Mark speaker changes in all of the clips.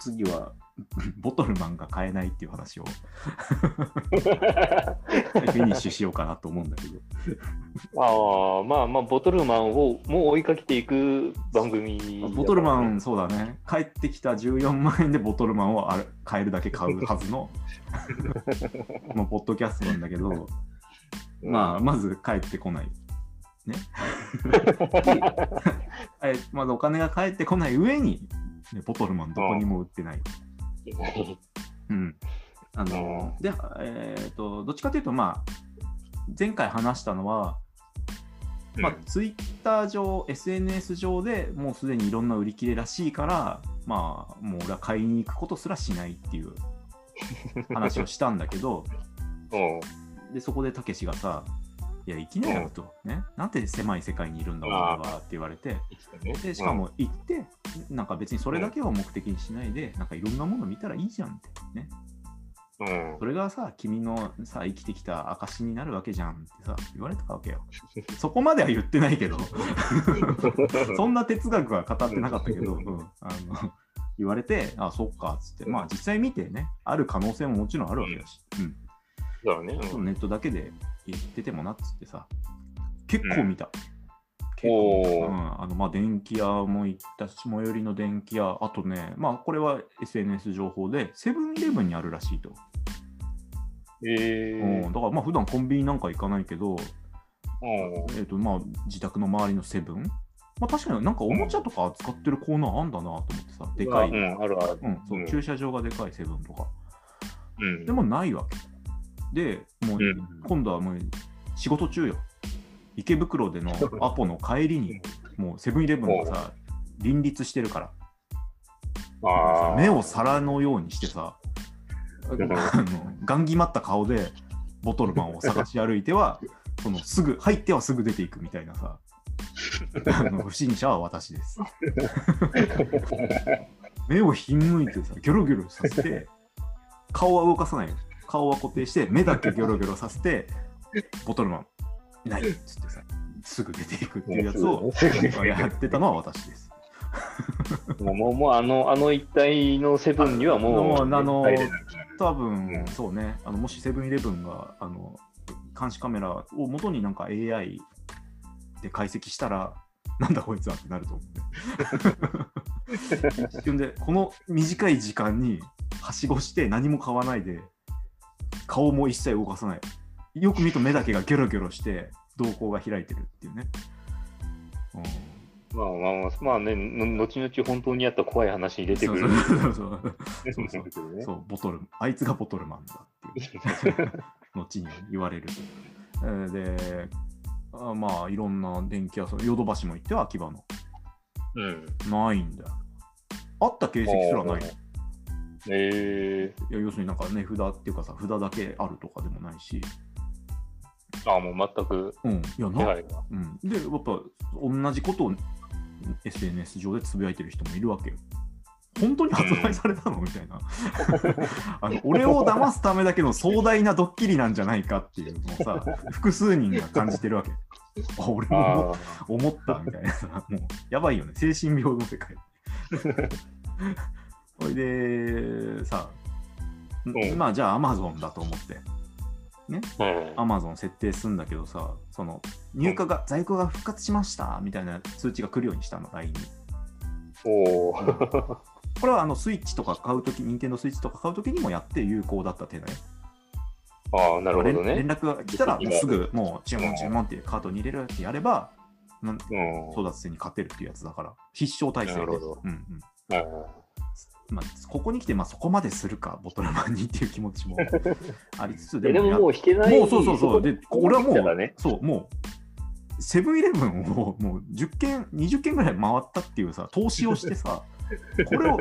Speaker 1: 次は ボトルマンが買えないっていう話を フィニッシュしようかなと思うんだけど。
Speaker 2: ああ、まあまあ、ボトルマンをもう追いかけていく番組、ね、
Speaker 1: ボトルマン、そうだね。帰ってきた14万円でボトルマンをあれ買えるだけ買うはずの このポッドキャストなんだけど、まあ、まず帰ってこない。ね。まずお金が返ってこない上に、ね、ボトルマンどこにも売ってない。うん。あの、で、えっ、ー、と、どっちかというと、まあ、前回話したのは、まあ、ツイッター上、SNS 上でもうすでにいろんな売り切れらしいから、まあ、もう俺は買いに行くことすらしないっていう話をしたんだけど、で、そこでたけしがさ、いや、行きなよと、ね、なんて狭い世界にいるんだ、俺はって言われて、でしかも行って、なんか別にそれだけを目的にしないで、なんかいろんなもの見たらいいじゃんってね。うん、それがさ、君のさ、生きてきた証になるわけじゃんってさ、言われたわけよ。そこまでは言ってないけど、そんな哲学は語ってなかったけど、うん、あの言われて、あ、そっかっつって、まあ実際見てね、ある可能性ももちろんあるわけだし、うん。
Speaker 2: だね、
Speaker 1: うん、ネットだけで言っててもなっつってさ、結構見た。結構、うん、あのまあ電気屋も行ったし、最寄りの電気屋、あとね、まあこれは SNS 情報で、セブンイレブンにあるらしいと。
Speaker 2: えー、
Speaker 1: うん、だからまあ普段コンビニなんか行かないけど、えーとまあ、自宅の周りのセブン、まあ、確かになんかおもちゃとか扱ってるコーナーあんだなと思ってさ、でかい、
Speaker 2: うん、あるある、
Speaker 1: うん。そう、駐車場がでかいセブンとか。うん、でもないわけ。で、もう、今度はもう仕事中よ。池袋でのアポの帰りに、もうセブンイレブンがさ、林立してるから。目を皿のようにしてさ、あのガン決まった顔でボトルマンを探し歩いては、そのすぐ入ってはすぐ出ていくみたいなさ、あの不審者は私です。目をひんむいてさ、ギョロギョロさせて、顔は動かさないよ。顔は固定して、目だけギョロギョロさせて、ボトルマン、ないっつってさ、すぐ出ていくっていうやつをやってたのは私です。
Speaker 2: もう、もうあの、あの一帯のセブンにはもう、
Speaker 1: あの、多分、そうね、あのもしセブンイレブンが、あの、監視カメラを元になんか AI で解析したら、なんだこいつはってなると思う、一瞬で、この短い時間にはしごして何も買わないで、顔も一切動かさない。よく見ると目だけがギョロギョロして瞳孔が開いてるっていうね。
Speaker 2: うんまあまあまあね、後々本当にあった怖い話に出てくる。
Speaker 1: そうそうそうそうボトル、あいつがボトルマンだっていう。後に言われる。で、あまあいろんな電気屋さん、ヨドバシも行っては秋葉の。
Speaker 2: うん。
Speaker 1: ないんだよ。あった形跡すらない。
Speaker 2: え
Speaker 1: ー、いや要するになんか値札っていうかさ、札だけあるとかでもないし。
Speaker 2: ああ、もう全く。
Speaker 1: うん、いやな、うん。で、やっぱ同じことを SNS 上でつぶやいてる人もいるわけよ。本当に発売されたの？みたいな あの。俺を騙すためだけの壮大なドッキリなんじゃないかっていうのをさ、複数人が感じてるわけ。あ、俺も思ったみたいなさ、もうやばいよね、精神病の世界。それでさ、まあじゃあアマゾンだと思って、ね、アマゾン設定するんだけどさ、その入荷が、在庫が復活しましたみたいな通知が来るようにしたの、LINE に。
Speaker 2: お
Speaker 1: これはあのスイッチとか買うとき、任天堂スイッチとか買うときにもやって有効だった手ね。
Speaker 2: ああ、なるほどね。
Speaker 1: 連絡が来たら、すぐもう注文注文ってカートに入れるってやれば、争奪戦に勝てるっていうやつだから、必勝体制で。
Speaker 2: なるほど。うんうん
Speaker 1: まあ、ここに来て、まあ、そこまでするか、ボトルマンにっていう気持ちも ありつつ、
Speaker 2: でももう引けない。
Speaker 1: もうそうそうそう。で、俺はもう、ね、そう、もう、セブンイレブンをもう10件、20件ぐらい回ったっていうさ、投資をしてさ、これを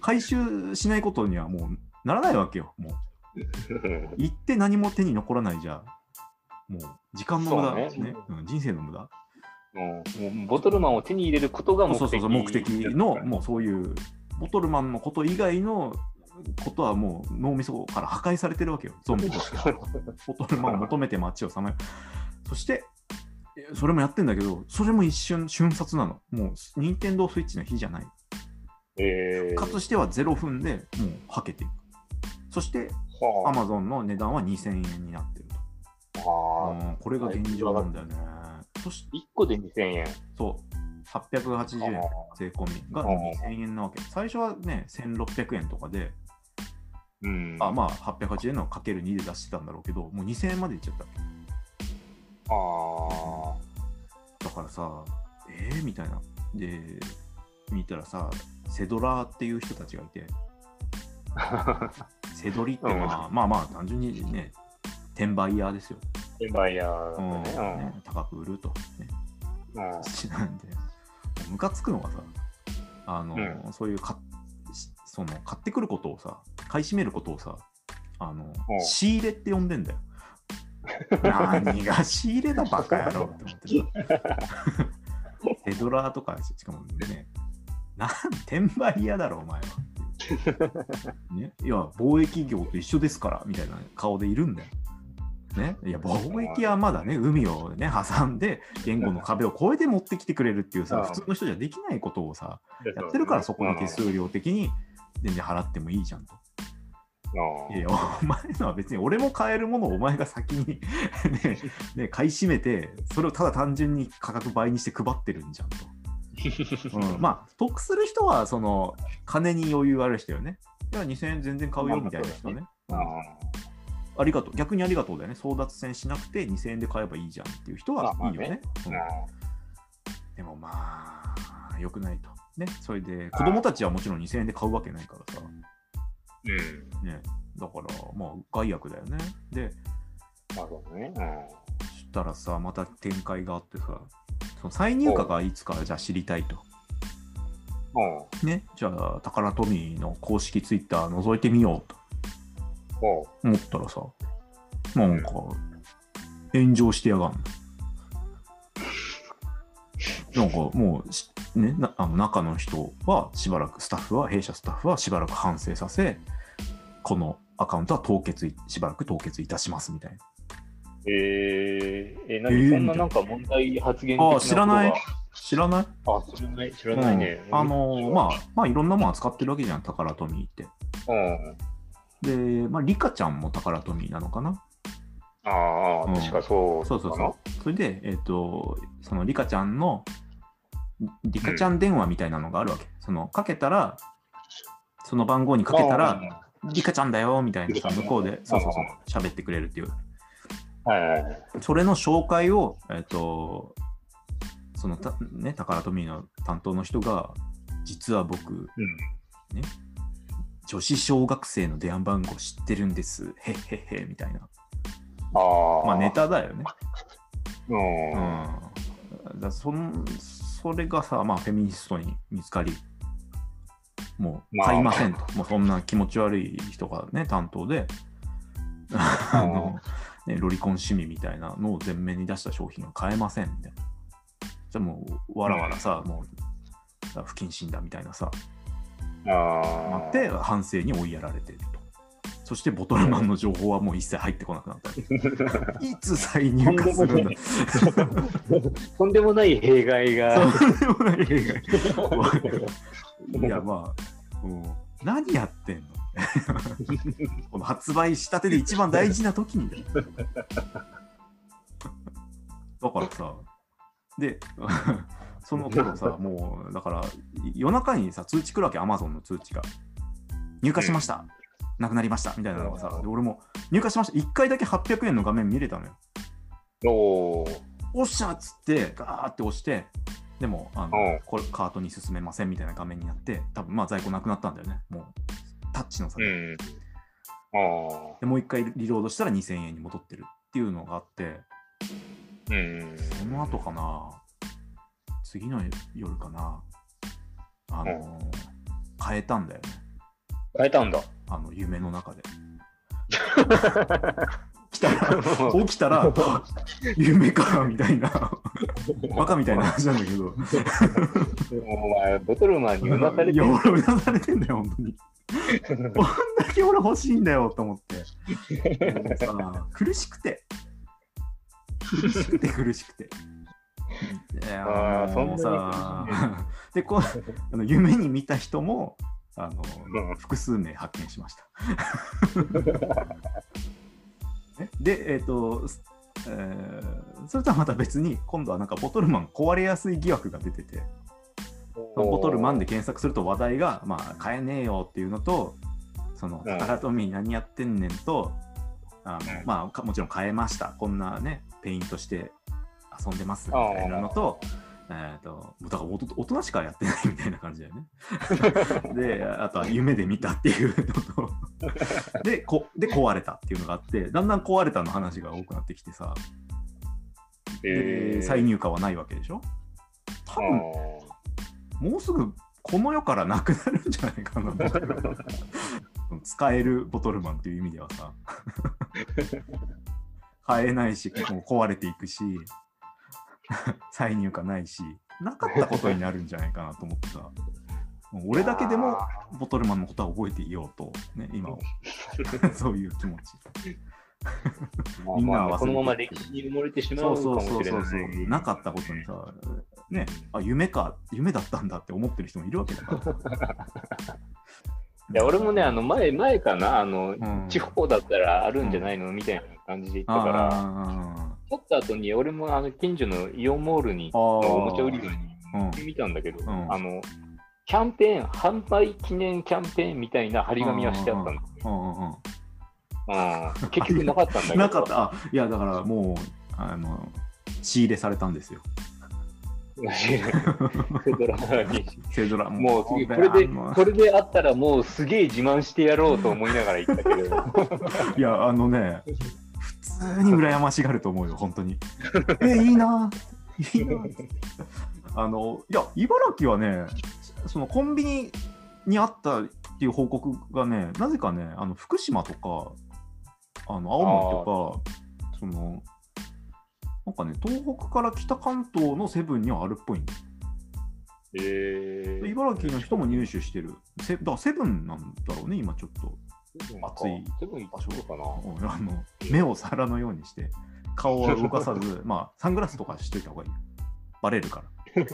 Speaker 1: 回収しないことにはもうならないわけよ、もう。行って何も手に残らないじゃ、もう時間の無駄、ねねうん、人生の無駄。
Speaker 2: もうボトルマンを手に入れることが目的そうそうそう
Speaker 1: 目的の、もうそういうボトルマンのこと以外のことはもう脳みそから破壊されてるわけよ、ゾンビとして。ボトルマンを求めて街をさまよ。そして、それもやってんだけど、それも一瞬瞬殺なの。もう、任天堂スイッチの日じゃない。
Speaker 2: えー、
Speaker 1: 復活しては0分でもうはけていく。そして、
Speaker 2: は
Speaker 1: Amazon の値段は2000円になってる
Speaker 2: あ、
Speaker 1: と。これが現状なんだよね。そし
Speaker 2: 1個で2000円。
Speaker 1: そう、880円
Speaker 2: あ
Speaker 1: 税込みが
Speaker 2: あ
Speaker 1: 2000円なわけ。最初はね、1600円とかで、
Speaker 2: うん。
Speaker 1: あまあ880円のかける2で出してたんだろうけど、もう2000円までいっちゃったわけ。
Speaker 2: あ
Speaker 1: だからさ、えー、みたいな。で、見たらさ、セドラーっていう人たちがいて、
Speaker 2: あ。
Speaker 1: セドリってのは、まあまあ単純にね、転売ヤーですよ。
Speaker 2: 転売屋だ
Speaker 1: うん
Speaker 2: ね。
Speaker 1: ね高く売ると。ね、
Speaker 2: うん。
Speaker 1: なんで、ムカつくのがさ、あの、
Speaker 2: う
Speaker 1: そういうかしその買ってくることをさ、買い占めることをさ、あの、
Speaker 2: うん
Speaker 1: 仕入れって呼んでんだよ。何が仕入れだバカ野郎って思ってさ。セドラーとか、しかもね、なん転売屋だろ、お前はっていう。ね、いや、貿易業と一緒ですから、みたいな顔でいるんだよ。ね、いや貿易はまだね、海をね、挟んで、言語の壁を越えて持ってきてくれるっていうさ、
Speaker 2: うん
Speaker 1: 普通の人じゃできないことをさ、やってるからそこの手数料的に全然払ってもいいじゃんと。いやお前のは別に俺も買えるものをお前が先にね ね、買い占めて、それをただ単純に価格倍にして配ってるんじゃんと。うん、まあ、得する人は、その、金に余裕ある人よね。いや、2000円全然買うよみたいな人ね。
Speaker 2: あ
Speaker 1: うんありがとう。逆にありがとうだよね。争奪戦しなくて2000円で買えばいいじゃんっていう人はいいよね。うんでもまあ、良くないと。ね、それで、子供たちはもちろん2000円で買うわけないからさ。
Speaker 2: うん。
Speaker 1: ね、だから、まあ、害悪だよね。で、
Speaker 2: まあそうね。
Speaker 1: そしたらさ、また展開があってさ、その再入荷がいつかじゃあ知りたいと。ね、じゃあ、タカラトミーの公式ツイッター覗いてみようと
Speaker 2: ほ
Speaker 1: 思ったらさ、なんか、炎上してやがんの。なんかもうし、ね、なあの中の人はしばらく、スタッフは、弊社スタッフはしばらく反省させ、このアカウントは凍結い、しばらく凍結いたしますみたいな。
Speaker 2: う。えー、え、何、
Speaker 1: えー
Speaker 2: そんななんか問題発言的な
Speaker 1: ああ、知らない
Speaker 2: こ
Speaker 1: 知らない？
Speaker 2: あ、知らない、知らないね。
Speaker 1: うんあのーまあ、まあ、いろんなもの扱ってるわけじゃん、タカラトミーって。
Speaker 2: うん。
Speaker 1: で、まあ、リカちゃんもタカラトミーなのかな？
Speaker 2: ああ、
Speaker 1: うん
Speaker 2: 確かそう。
Speaker 1: そうそうそう。それで、えっ、と、そのリカちゃんの、リカちゃん電話みたいなのがあるわけ。その、かけたら、その番号にかけたら、リカちゃんだよみたいな向こうで、そうそうそう、喋ってくれるっていう。
Speaker 2: はいはいはい。
Speaker 1: それの紹介を、えっ、と、そのた、ね、タカラトミーの担当の人が、実は僕、
Speaker 2: うん。
Speaker 1: 女子小学生の電話番号知ってるんです。へっへっへ、みたいな。
Speaker 2: ああ。
Speaker 1: まあ、ネ。タだよね。
Speaker 2: うん。
Speaker 1: うん、だそんそれがさ、まあ、フェミニストに見つかり、もう
Speaker 2: まあ
Speaker 1: 買いませんと、もうそんな気持ち悪い人がね、担当で、あのね、ロリコン趣味みたいなのを前面に出した商品は買えませんみたいな。じゃあもう、わらわらさ、もう、不謹慎だみたいなさ。なって、反省に追いやられていると。そして、ボトルマンの情報はもう一切入ってこなくなった。いつ再入荷するんだ
Speaker 2: とんでもない弊害が。
Speaker 1: とんでもない映画。いや、まあ、もう何やってんの？この発売したてで一番大事な時にだよ。だからさ、で、その頃さ、もう、だから、夜中にさ、通知来るわけ、アマゾンの通知が。入荷しました。なくなりました。みたいなのがさ、で俺も入荷しました。1回だけ800円の画面見れたのよ。
Speaker 2: おお。
Speaker 1: おっしゃっつって、ガーって押して、でもあの
Speaker 2: うん
Speaker 1: これカートに進めませんみたいな画面になって、多分まあ在庫なくなったんだよね。もうタッチの差で。
Speaker 2: うん。ああ。
Speaker 1: でもう一回リロードしたら2000円に戻ってるっていうのがあって、
Speaker 2: うん。
Speaker 1: その後かな、次の夜かな、あの変えたんだよね。
Speaker 2: 変えたんだ。
Speaker 1: あの夢の中で。来たら、起きたら、あ 夢かみたいな、バカみたいな話なんだけど。
Speaker 2: お前、ボトルマンにうなされて
Speaker 1: いや、
Speaker 2: る。
Speaker 1: 俺、うなされてんだよ、本当に。こんだけ俺欲しいんだよと思って。もうさ、苦しくて。苦しくて、苦しくて。
Speaker 2: そんな
Speaker 1: さ、でこう あの夢に見た人もあの、
Speaker 2: うん。
Speaker 1: 複数名発見しました。ね で、えっ、と、すえーそれとはまた別に、今度はなんかボトルマン壊れやすい疑惑が出てて、ボトルマンで検索すると話題が、まあ、買えねえよっていうのと、その、
Speaker 2: うん。
Speaker 1: タカラトミー何やってんねんと、あの
Speaker 2: うん。
Speaker 1: まあか、もちろん買えました。こんなね、ペイントして遊んでますみたいなのと、えー、とだからおと大人しかやってないみたいな感じだよね。で、あとは夢で見たっていうのと、でこ、で壊れたっていうのがあって、だんだん壊れたの話が多くなってきてさ、で
Speaker 2: えー。
Speaker 1: 再入荷はないわけでしょ？多分もうすぐこの世からなくなるんじゃないかな。使えるボトルマンっていう意味ではさ、買えないし、もう壊れていくし、再入荷ないし、なかったことになるんじゃないかなと思ってさ、も う俺だけでもボトルマンのことは覚えていようと、ね、今は そういう気持ち。
Speaker 2: まあ
Speaker 1: みんなは
Speaker 2: このまま歴史に埋もれてしま
Speaker 1: そう
Speaker 2: うかも
Speaker 1: そうそう
Speaker 2: しれな
Speaker 1: そうそう。
Speaker 2: い。
Speaker 1: なかったことにさ、ね、あ、夢か、夢だったんだって思ってる人もいるわけだから。
Speaker 2: いや俺もね、あの前前かな、あの
Speaker 1: うん。
Speaker 2: 地方だったらあるんじゃないのみたいな感じで言ったから、
Speaker 1: あ
Speaker 2: 取った後に俺もあの近所のイオンモールにおもちゃ売り場に
Speaker 1: うん
Speaker 2: 行ってみたんだけど、
Speaker 1: ん
Speaker 2: あのキャンペーン、販売記念キャンペーンみたいな張り紙はしてあったんだ
Speaker 1: うんうんうん
Speaker 2: うん結局なかったんだけど。
Speaker 1: なかった。あいや、だからもう、あの、仕入れされたんですよ。
Speaker 2: フェドラに
Speaker 1: セドラ
Speaker 2: もう次、こ
Speaker 1: べ
Speaker 2: れで、これであったらもうすげえ自慢してやろうと思いながら行ったけど。
Speaker 1: いや、あのね、普通に羨ましがると思うよ、本当に。え、いいな、いいな。あの、いや、茨城はね、そのコンビニにあったっていう報告がね、なぜかね、あの福島とか、あの青森とか、その、なんかね、東北から北関東のセブンにはあるっぽいんだよ
Speaker 2: え
Speaker 1: で茨城の人も入手してる。セだからセブンなんだろうね、今ちょっと。暑い
Speaker 2: セブン行ったのかな。
Speaker 1: うんあの目を皿のようにして、顔は動かさず、まあ、サングラスとかしといた方がいい。よ。バレるから。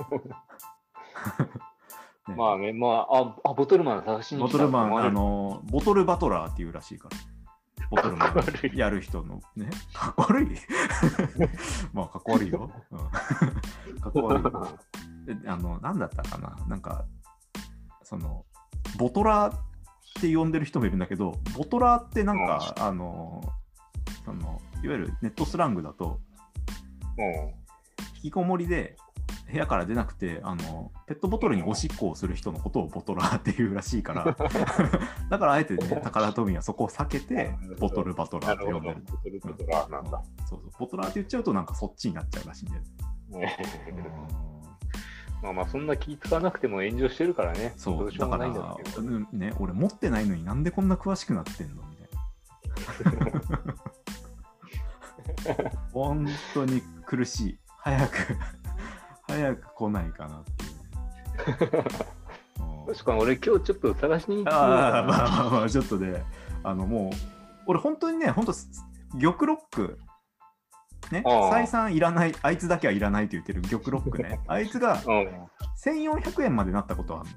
Speaker 1: ね。
Speaker 2: まあね、まあ、あ、あボトルマン探しに
Speaker 1: ボトルマン、あ
Speaker 2: の、
Speaker 1: の、ボトルバトラーっていうらしいから。ボトルマンやる人のね、かっこ悪い。まあ、かっこ悪いよ。うん、かっこ悪いあの、なんだったかな。なんか、その、ボトラーって呼んでる人もいるんだけど、ボトラーってなんか、あの、その、いわゆるネットスラングだと、
Speaker 2: うん。
Speaker 1: 引きこもりで部屋から出なくてあのペットボトルにおしっこをする人のことをボトラーっていうらしいから だからあえてね高田トミーはそこを避けてボトルバトラーって呼んでる。
Speaker 2: ボトルボトラーなんだ。
Speaker 1: そうそう。ボトラーって言っちゃうとなんかそっちになっちゃうらしいんだよね、
Speaker 2: まあまあ、そんな気使わなくても炎上してるからね。
Speaker 1: そう
Speaker 2: どうしようもないんだけど。
Speaker 1: ね俺持ってないのになんでこんな詳しくなってんのみたいな 本当に苦しい早く早く来ないかなっていう
Speaker 2: 確かに俺今日ちょっと探しに行って
Speaker 1: あまあまあまあ、ちょっとね、あのもう、俺本当にね、本当、玉ロック、ね、採算いらない、あいつだけはいらないと言ってる玉ロックね、あいつが
Speaker 2: うん。
Speaker 1: 1400円までなったことはある。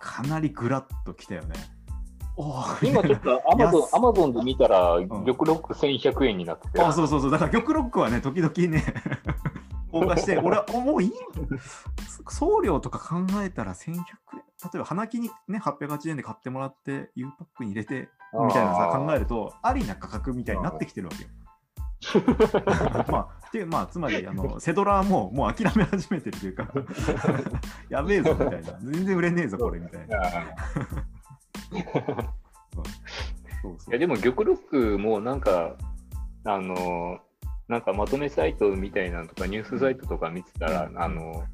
Speaker 1: かなりグラッときたよね。
Speaker 2: 今ちょっと アマゾンアマゾンで見たら、
Speaker 1: ん。
Speaker 2: 玉ロック1100円になってて。
Speaker 1: あそうそうそう、だから玉ロックはね、時々ね、放課して、俺はおもういい？送料とか考えたら1100円、例えば花金にね、880円で買ってもらって、U パックに入れて、みたいなさ、考えると、ありな価格みたいになってきてるわけよ。まあ、っていう、まあ、つまり、あの、セドラはもう、もう諦め始めてるというか、やべえぞ、みたいな。全然売れねえぞ、これ、みたいな。
Speaker 2: いやでも玉ロックもなんか、あのなんかまとめサイトみたいなのとか、ニュースサイトとか見てたら、
Speaker 1: うん
Speaker 2: あの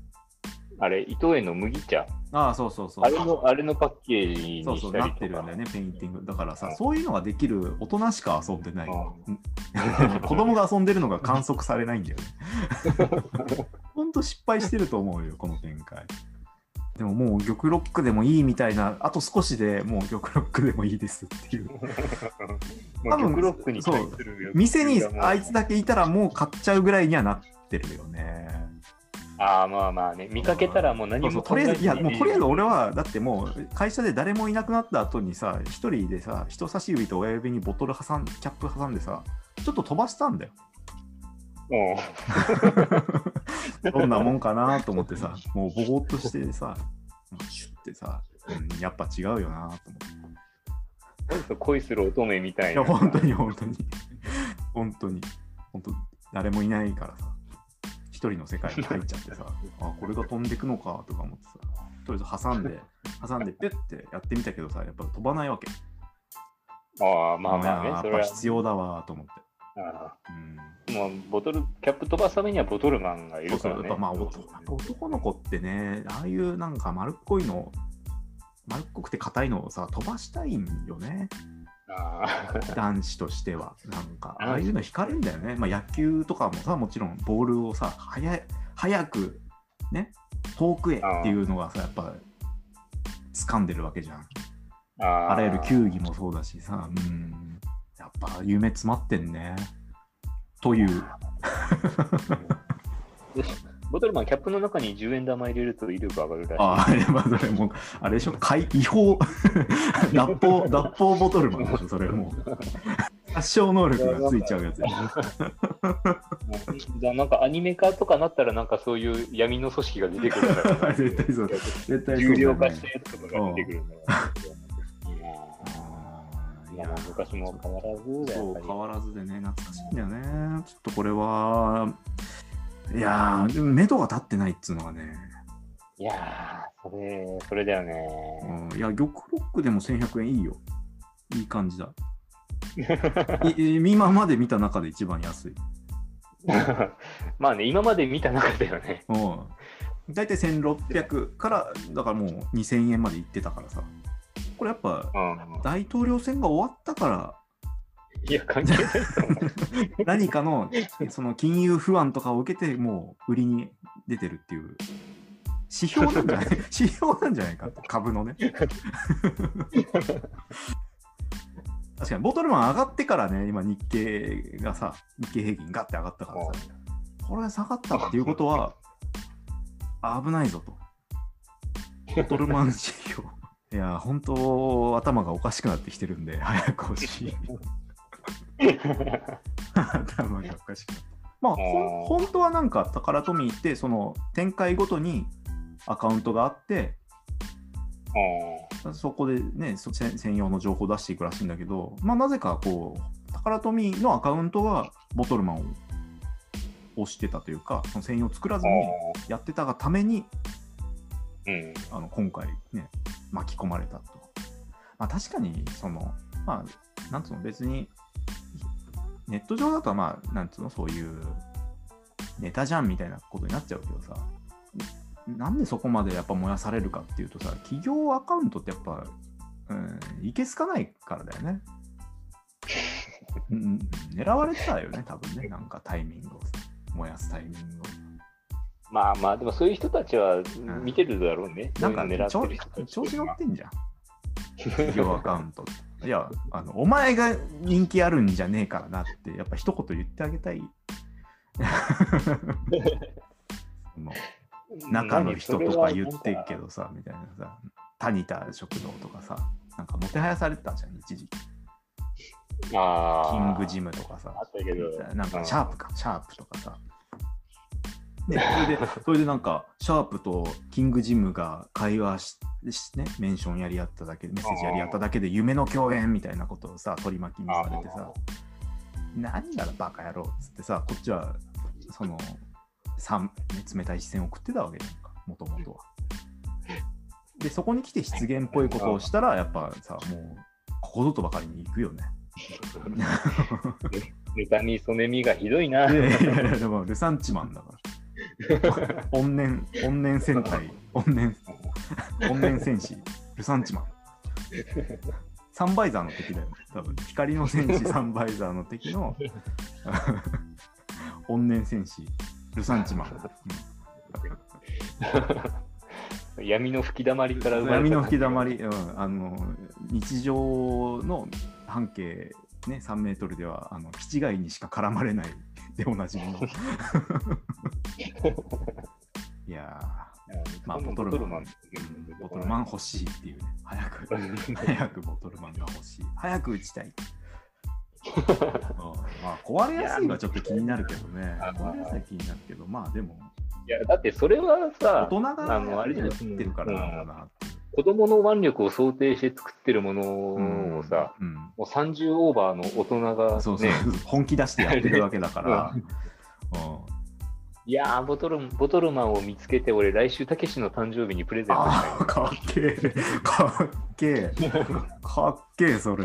Speaker 2: あれ、伊藤園の麦茶、
Speaker 1: ああ、そうそうそう。
Speaker 2: あれのあれのパッケージ
Speaker 1: そうそう。なってるんだよね、ペインティング。だからさ、そういうのができる大人しか遊んでない。子供が遊んでるのが観測されないんだよね。ほんと失敗してると思うよ、この展開。でももう玉ロックでもいいみたいな、あと少しでもう玉ロックでもいいですっていう。多分
Speaker 2: 玉ロックに対する欲求がもう
Speaker 1: 店にあいつだけいたらもう買っちゃうぐらいにはなってるよね。
Speaker 2: ああ、まあまあね、見かけたらもう何も
Speaker 1: とりあえず、いや、もうとりあえず俺は、だってもう、会社で誰もいなくなった後にさ、一人でさ、人差し指と親指にボトル挟ん、キャップ挟んでさ、ちょっと飛ばしたんだよ。
Speaker 2: も
Speaker 1: どんなもんかなと思ってさ、もうぼーっとしてさ、シュッてさ、うんやっぱ違うよなと思って。
Speaker 2: う、恋する乙女みたいな。
Speaker 1: いや、本当に本当に。本当に。本当誰もいないからさ、一人の世界に入っちゃってさ、あ、これが飛んでくのかとか思ってさ、とりあえず挟んで、挟んで、ピュッてやってみたけどさ、やっぱ飛ばないわけ。
Speaker 2: ああ、まあまあね
Speaker 1: や、っ。ぱ必要だわと思って。
Speaker 2: あ
Speaker 1: うん
Speaker 2: あもうボトル、キャップ飛ばすためにはボトルマンがい
Speaker 1: そうそう、
Speaker 2: るからね。
Speaker 1: やっぱまあ男の子ってね、ああいうなんか丸っこいの、丸っこくて硬いのをさ、飛ばしたいんよね。
Speaker 2: ああ
Speaker 1: 男子としては。なんか、
Speaker 2: うん
Speaker 1: ああいうの惹かれんだよね。まあ野球とかもさ、もちろんボールをさ、早い早く、ね、遠くへっていうのがさ、やっぱ、掴んでるわけじゃん。
Speaker 2: あ
Speaker 1: らゆる球技もそうだしさ、うん、やっぱ夢詰まってんね。という。
Speaker 2: ボトルマン、キャップの中に10円玉入れると威力上がるらしい。
Speaker 1: ああ、まあそれもう、あれでしょ、怪違法、脱法、脱法ボトルマンでしょ、それもう。殺傷能力がついちゃうやつや。
Speaker 2: じゃあなんかアニメ化とかなったらなんかそういう闇の組織が出てくるんだろうな
Speaker 1: 絶対そう。絶対そうね
Speaker 2: 料化したやつとかが出てくるんだろうな
Speaker 1: あー
Speaker 2: いや昔も変わらず
Speaker 1: そう変わらずでね、懐かしいんだよね。ちょっとこれは、いやー、目処が立ってないっつうのがね、
Speaker 2: いやーそれそれだよね
Speaker 1: うんいや、玉ロックでも1100円いいよ。いい感じだ。い今まで見た中で一番安い。
Speaker 2: まあね今まで見た中だよね
Speaker 1: うん。大体1600から、だからもう2000円まで行ってたからさ。これやっぱ、
Speaker 2: うん
Speaker 1: 大統領選が終わったから、
Speaker 2: いや関係ない
Speaker 1: 何かのその金融不安とかを受けて、もう売りに出てるっていう指標なんじゃない？指標なんじゃないか株のね。確かに、ボトルマン上がってからね、今日経がさ、日経平均ガッて上がったからさ、これ下がったっていうことは、危ないぞと。ボトルマン指標。いや、本当、頭がおかしくなってきてるんで、早く欲しい。頭がおかしく。まあ、本当はなんか、宝トミーって、その展開ごとにアカウントがあって、そこでね、そ専専用の情報を出していくらしいんだけど、まあ、なぜかこう、宝トミーのアカウントがボトルマンを押してたというか、その専用を作らずにやってたがために、
Speaker 2: うん
Speaker 1: あの今回ね、巻き込まれたと。まあ、確かに、その、まあ、なんつうの、別に、ネット上だとは、まあ、なんつうの、そういうネタじゃんみたいなことになっちゃうけどさ、なんでそこまでやっぱ燃やされるかっていうとさ、企業アカウントってやっぱ、うん、いけすかないからだよね。うん、狙われてたよね、多分ね、なんかタイミングをさ、燃やすタイミングを。
Speaker 2: まあまあでもそういう人たちは見てるだろうね、
Speaker 1: なんか
Speaker 2: そういうの狙
Speaker 1: 調
Speaker 2: ってる人たち
Speaker 1: 調子乗ってんじゃん。企業アカウント。いやあの、お前が人気あるんじゃねえからなって、やっぱ一言言ってあげたい。中の人とか言ってるけどさ、みたいなさ、タニタ食堂とかさ、なんかもてはやされてたじゃん、一時期。
Speaker 2: あ
Speaker 1: キング
Speaker 2: ム
Speaker 1: ジムとかさ
Speaker 2: あ、ったけど
Speaker 1: なんかシャープか、シャープとかさ。ね、それで、それでなんか、シャープとキングジムが会話し、しね、メンションやり合っただけで、メッセージやり合っただけで、夢の共演みたいなことをさ、取り巻きにされてさ、何がだバカ野郎っつってさ、こっちは、その、冷たい視線を送ってたわけじゃんか、もともとは。で、そこに来て失言っぽいことをしたら、やっぱさ、もう、ここぞとばかりに行くよね。
Speaker 2: 妬み、そねみがひどいな。
Speaker 1: いやいや、でもルサンチマンだから。怨念、怨念戦隊、怨念、怨念戦士、ルサンチマン。サンバイザーの敵だよね、多分。光の戦士、サンバイザーの敵の 怨念戦士、ルサンチマン。
Speaker 2: 闇の吹き溜まりから
Speaker 1: 闇の吹き溜まり、うん、あの日常の半径、ね、3メートルではあの気違いにしか絡まれないでおなじみの まあ、ボトルマン。ボトルマン欲しいっていうね。早く、早くボトルマンが欲しい。早く打ちたい。まあ、壊れやすいはちょっと気になるけどね。壊れやすい気になるけど、まあでも。
Speaker 2: いや、だってそれはさ、
Speaker 1: 大人があのあれじゃってるからな
Speaker 2: 子供の腕力を想定して作ってるものをさ、うん。うん、もう30オーバーの大人が、ね、そうそう。
Speaker 1: 本気出してやってるわけだから。うん。
Speaker 2: いやボトル、ボトルマンを見つけて、俺、来週、たけしの誕生日にプレゼントした
Speaker 1: い。かっけえ、かっけえ、かっけえ、それ。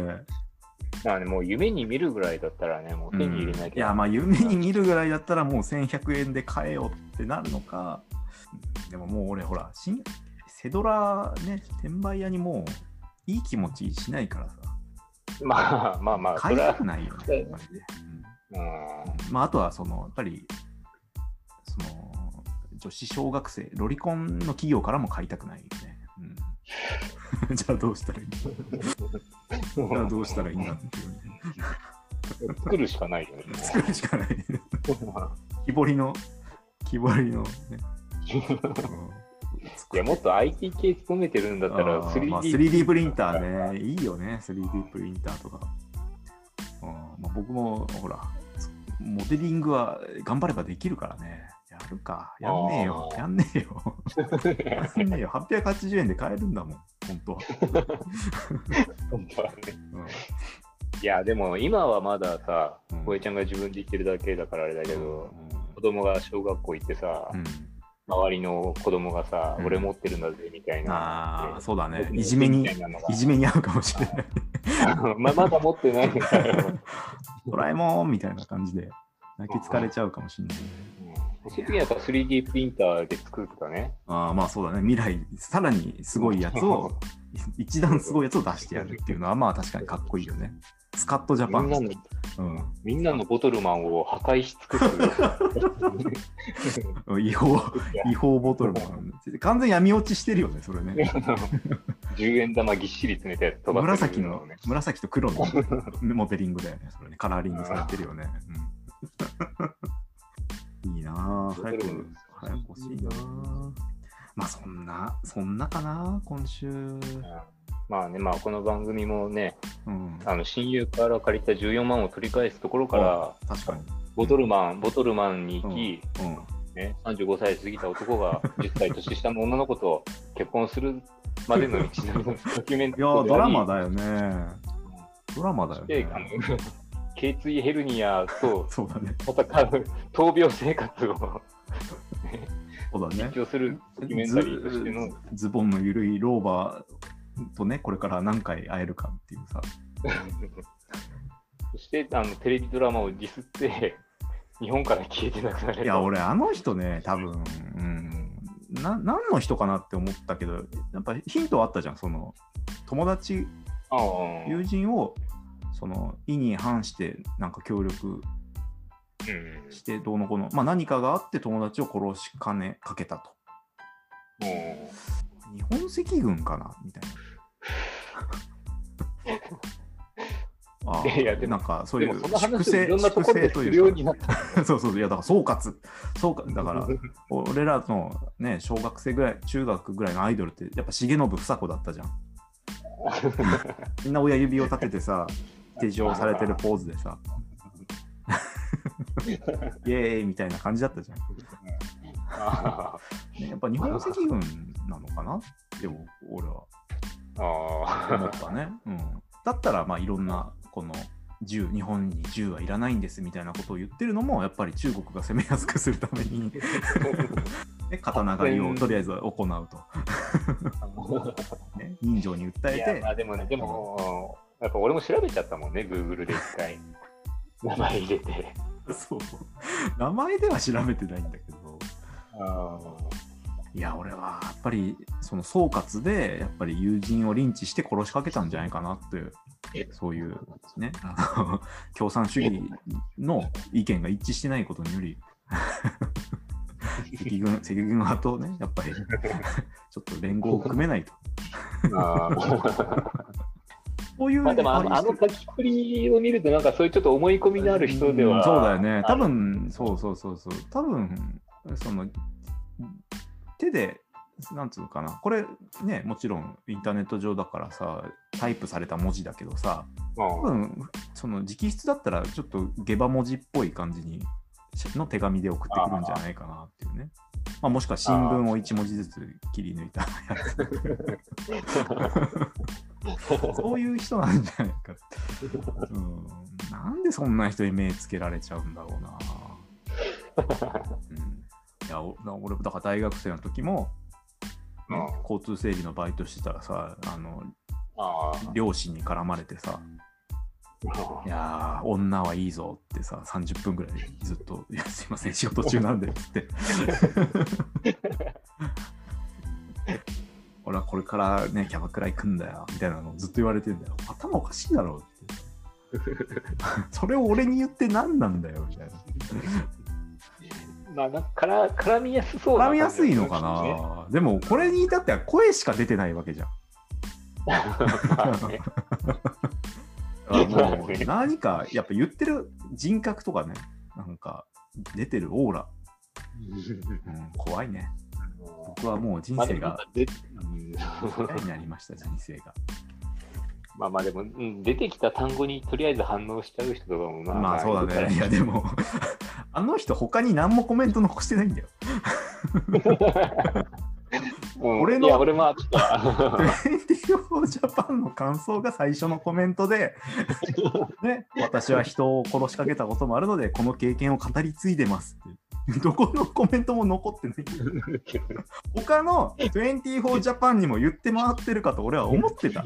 Speaker 2: まあね、もう夢に見るぐらいだったらね、もう手に入れなきゃ、うん、い
Speaker 1: や、まあ夢に見るぐらいだったらもう1100円で買えよってなるのか、でももう俺ほら、新セドラね、転売屋にもういい気持ちしないからさ。
Speaker 2: まあまあまあ、
Speaker 1: 買いたくないよね、やっぱりね。うん、まああとはその、やっぱり、その、女子小学生、ロリコンの企業からも買いたくないよね。うん、じゃあどうしたらいい じゃあどうしたらいいんだっていう
Speaker 2: ね。作るしかないよね。
Speaker 1: 作るしかない。木彫りの、木彫りのね。
Speaker 2: いや、もっと IT 系勤めてるんだったら 3D,、
Speaker 1: まあ、3D プリンターね、いいよね、3D プリンターとか。まあ、僕もほら、モデリングは頑張ればできるからね。やるか。やんねえよ。やんねえよ。やんねえよ。880円で買えるんだもん、本当は。
Speaker 2: 本当はね。うんいや、でも今はまださ、こ、う、え、ん、ちゃんが自分で言ってるだけだからあれだけど、うん、子供が小学校行ってさ、うん、周りの子供がさ、うん、俺持ってるんだぜみたいな。
Speaker 1: ああ、そうだね。いじめに、いじめに合うかもしれない。
Speaker 2: ままだ持ってない。
Speaker 1: ドラえもんみたいな感じで泣き疲れちゃうかもしれない、ね。
Speaker 2: そういうやっぱ 3D プリンターで作るとかね。
Speaker 1: ああ、まあそうだね。未来、さらにすごいやつを、一段すごいやつを出してやるっていうのは、まあ確かにかっこいいよね。スカットジャパン。みんなの、
Speaker 2: うん、みんなのボトルマンを破壊し尽く
Speaker 1: す。違法、違法ボトルマン。完全闇落ちしてるよね、それね。
Speaker 2: 10円玉ぎっしり詰めて飛ば
Speaker 1: 紫の、紫と黒のモデリングだよね、それね。カラーリングされてるよね。うん、いいなぁ。早く、早く欲しいなぁ。まあそんな、そんなかな、今週。
Speaker 2: まあね、まあこの番組もね、うん、あの親友から借りた14万を取り返すところから、
Speaker 1: 確かに
Speaker 2: ボトルマン、ボトルマンに行き、うんうん、ね、35歳過ぎた男が10歳年下の女の子と 結婚するまでの道のりのドキュメント
Speaker 1: いや、ドラマだよね。ドラマだよね。
Speaker 2: 頸椎ヘルニアと
Speaker 1: そうだ、ね、
Speaker 2: 戦う闘病生活を
Speaker 1: そうだね。
Speaker 2: 実況するドキュメンタリーとしての。
Speaker 1: ズボンの緩い老婆とね、これから何回会えるかっていうさ。
Speaker 2: そしてあのテレビドラマをディスって、日本から消えてなくなる。
Speaker 1: いや、俺、あの人ね、多分、うん、な何の人かなって思ったけど、やっぱヒントあったじゃん、その友達、友人をその意に反してなんか協力してどうのこうの、まあ、何かがあって友達を殺しかねかけたと。日本赤軍かな？みたいな。あいやでもなんかそういう粛清粛清というか。そうそう。いやだから総括。総括。だから俺らのね小学生ぐらい中学ぐらいのアイドルってやっぱ重信房子だったじゃん。みんな親指を立ててさ手錠されてるポーズでさ イエーイみたいな感じだったじゃん。ね、やっぱ日本赤軍なのかな？でも俺は。思ったね、うん、だったらまあいろんなこの銃日本に銃はいらないんですみたいなことを言ってるのもやっぱり中国が攻めやすくするために。ね、刀狩りをとりあえず行うと。ね、人情に訴えて。
Speaker 2: あでもねでもやっぱ俺も調べちゃったもんね Google で一回。名前入れて
Speaker 1: そう。名前では調べてないんだけど。いや俺はやっぱりその総括でやっぱり友人をリンチして殺しかけたんじゃないかなってそういうね。共産主義の意見が一致してないことにより。赤軍赤軍派とねやっぱりちょっと連合を組めないと。
Speaker 2: そういう、まあ、でもあのあの書きっぷりを見ると、なんかそういうちょっと思い込みのある人では、
Speaker 1: うん、そうだよね、多分そうそうそうそう、多分その手でなんつうのかな、これね、もちろんインターネット上だからさ、タイプされた文字だけどさ、多分その直筆だったらちょっと下馬文字っぽい感じにの手紙で送ってくるんじゃないかなっていうね。まあ、もしくは新聞を1文字ずつ切り抜いたやつ。そういう人なんじゃないかって、うん。なんでそんな人に目つけられちゃうんだろうな。うん、いや俺だから大学生の時も、ね、交通整理のバイトしてたらさあの両親に絡まれてさいやー、女はいいぞってさ、30分ぐらいずっと、いや、すいません、仕事中なんでって。俺はこれからね、キャバクラ行くんだよ、みたいなのをずっと言われてんだよ。頭おかしいだろうって。それを俺に言って何なんだよ、みたいな。
Speaker 2: まあ、なんかから絡みやすそう
Speaker 1: 絡みやすいのかな、でも、これに至っては声しか出てないわけじゃん。もう何かやっぱ言ってる人格とかね、なんか出てるオーラ、うん、怖いね。僕はもう人生が嫌になりました、人生が。
Speaker 2: まあまあでも、うん、出てきた単語にとりあえず反応しちゃう人とかも
Speaker 1: まあ、まあそうだね。いやでも、あの人他に何もコメント残してないんだよ。俺のいや俺も24 ジャパンの感想が最初のコメントで、ね、私は人を殺しかけたこともあるので、この経験を語り継いでますって。どこのコメントも残ってない。他の24ジャパンにも言って回ってるかと俺は思ってた。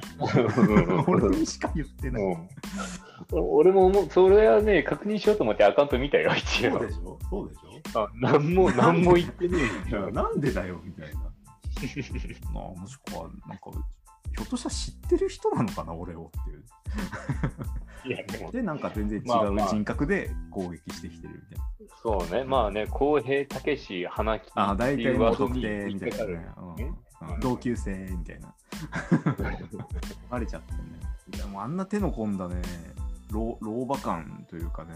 Speaker 1: 俺にしか言ってない。
Speaker 2: 俺ももそれはね、確認しようと思ってアカウント見たよ、
Speaker 1: 一応。そうでしょそうでし
Speaker 2: ょあ、なんも、なんも言ってね
Speaker 1: え。なんでだよ、みたいな。まあ、もしくは、なんか、ひょっとしたら知ってる人なのかな、俺をっていう。でなんか全然違う人格で攻撃してきてるみたいな。
Speaker 2: まあまあ、そうね、まあね、浩平武史、花木
Speaker 1: あ、大体もう特定みたいな、ね。うん、同級生みたいな。バレちゃってね。いや、もうあんな手の込んだね、老老婆感というかね、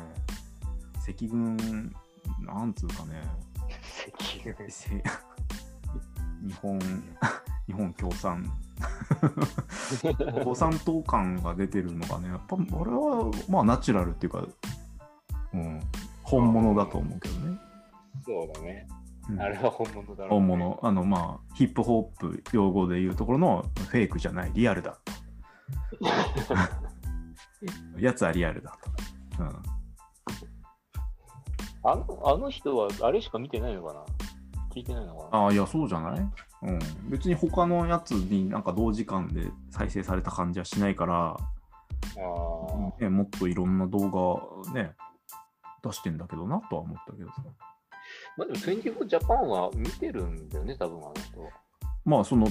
Speaker 1: 赤軍、なんつうかね、赤軍日本 日本共産。共産党感が出てるのがねやっぱ俺はまあナチュラルっていうか、うん、本物だと思うけどね。
Speaker 2: そうだね、うん、あれは本物だろう、ね、
Speaker 1: 本物。あのまあヒップホップ用語でいうところのフェイクじゃないリアルだ。やつはリアルだと、うん、
Speaker 2: あのあの人はあれしか見てないのかな？聞いてないのかな
Speaker 1: ああ、いや、そうじゃない？うん。別に他のやつになんか同時間で再生された感じはしないから、あね、もっといろんな動画ね、出してんだけどなとは思ったけどさ。
Speaker 2: まあでも24ジャパンは見てるんだよね、多分あの人は。
Speaker 1: まあその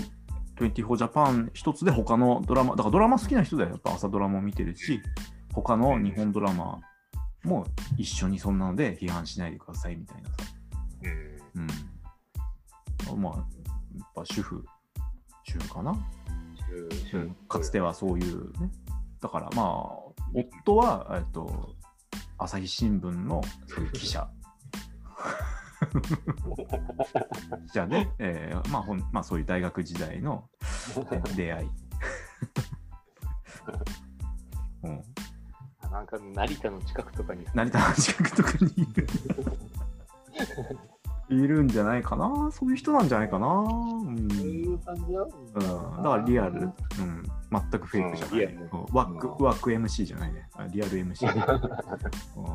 Speaker 1: 24ジャパン一つで他のドラマ、だからドラマ好きな人だよ。やっぱ朝ドラマ見てるし、他の日本ドラマも一緒にそんなので批判しないでくださいみたいなさ。うん。うんまあ、やっぱ主婦、主婦かな、うん、かつてはそういうね。だからまあ、夫は、えっと、朝日新聞のそういう記者。じゃあね、えーまあほんまあ、そういう大学時代の 出会い。
Speaker 2: うん、なんか成田の近くとかに。
Speaker 1: 成田の近くとかにいる。いるんじゃないかな？そういう人なんじゃないかな？うん。そういう感じだ、うん、だからリアル、うん、全くフェイクじゃない。うん、ワーク、ワーク MC じゃないね。リアル MC。
Speaker 2: うん。い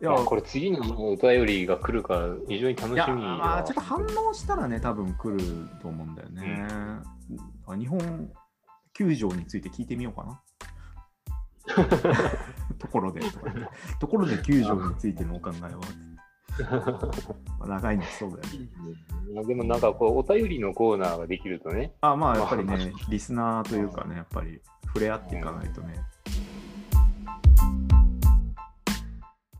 Speaker 2: や。これ次のお便りが来るから非常に楽しみ
Speaker 1: まあちょっと反応したらね多分来ると思うんだよね、うん、日本球場について聞いてみようかな。ところで。ところで球場についてのお考えは長いのそうだよ
Speaker 2: ね。でもなんかこう、お便りのコーナーができるとね。
Speaker 1: あまあやっぱりね、リスナーというかね、やっぱり触れ合っていかないとね。